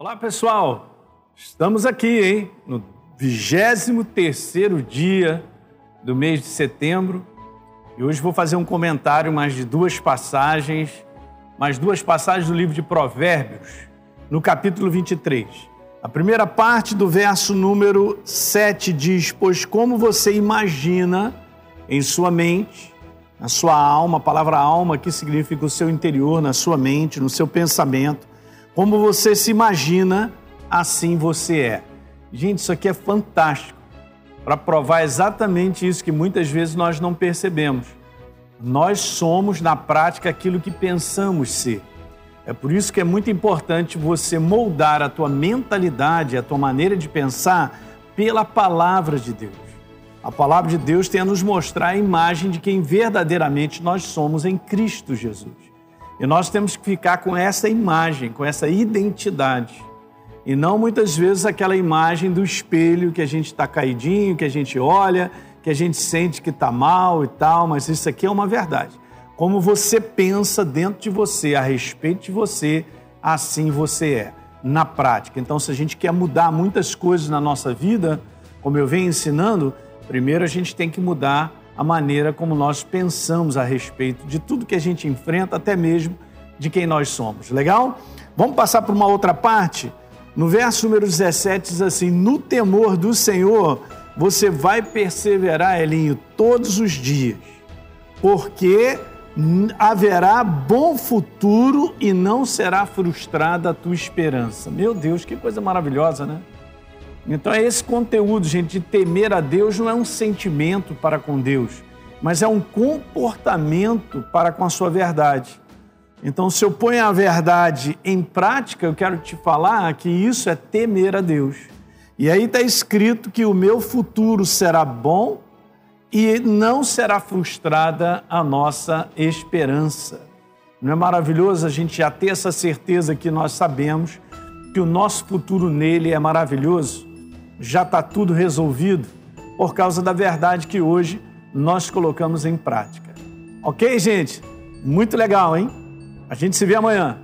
Olá, pessoal. Estamos aqui, hein, no 23º dia do mês de setembro. E hoje vou fazer um comentário mais de duas passagens, mais duas passagens do livro de Provérbios, no capítulo 23. A primeira parte do verso número 7 diz: Pois como você imagina em sua mente, na sua alma, a palavra alma aqui significa o seu interior, na sua mente, no seu pensamento, como você se imagina, assim você é. Gente, isso aqui é fantástico para provar exatamente isso que muitas vezes nós não percebemos. Nós somos, na prática, aquilo que pensamos ser. É por isso que é muito importante você moldar a tua mentalidade, a tua maneira de pensar pela palavra de Deus. A palavra de Deus tem a nos mostrar a imagem de quem verdadeiramente nós somos em Cristo Jesus. E nós temos que ficar com essa imagem, com essa identidade. E não muitas vezes aquela imagem do espelho que a gente está caidinho, que a gente olha, que a gente sente que está mal e tal, mas isso aqui é uma verdade. Como você pensa dentro de você, a respeito de você, assim você é, na prática. Então, se a gente quer mudar muitas coisas na nossa vida, como eu venho ensinando, primeiro a gente tem que mudar a maneira como nós pensamos a respeito de tudo que a gente enfrenta, até mesmo de quem nós somos. Legal? Vamos passar para uma outra parte? No verso número 17 diz assim: No temor do Senhor você vai perseverar, Elinho, todos os dias, porque haverá bom futuro e não será frustrada a tua esperança. Meu Deus, que coisa maravilhosa, né? Então é esse conteúdo, gente, de temer a Deus não é um sentimento para com Deus, mas é um comportamento para com a sua verdade. Então, se eu ponho a verdade em prática, eu quero te falar que isso é temer a Deus. E aí está escrito que o meu futuro será bom e não será frustrada a nossa esperança. Não é maravilhoso a gente já ter essa certeza que nós sabemos que o nosso futuro nele é maravilhoso? Já está tudo resolvido por causa da verdade que hoje nós colocamos em prática. Ok, gente? Muito legal, hein? A gente se vê amanhã.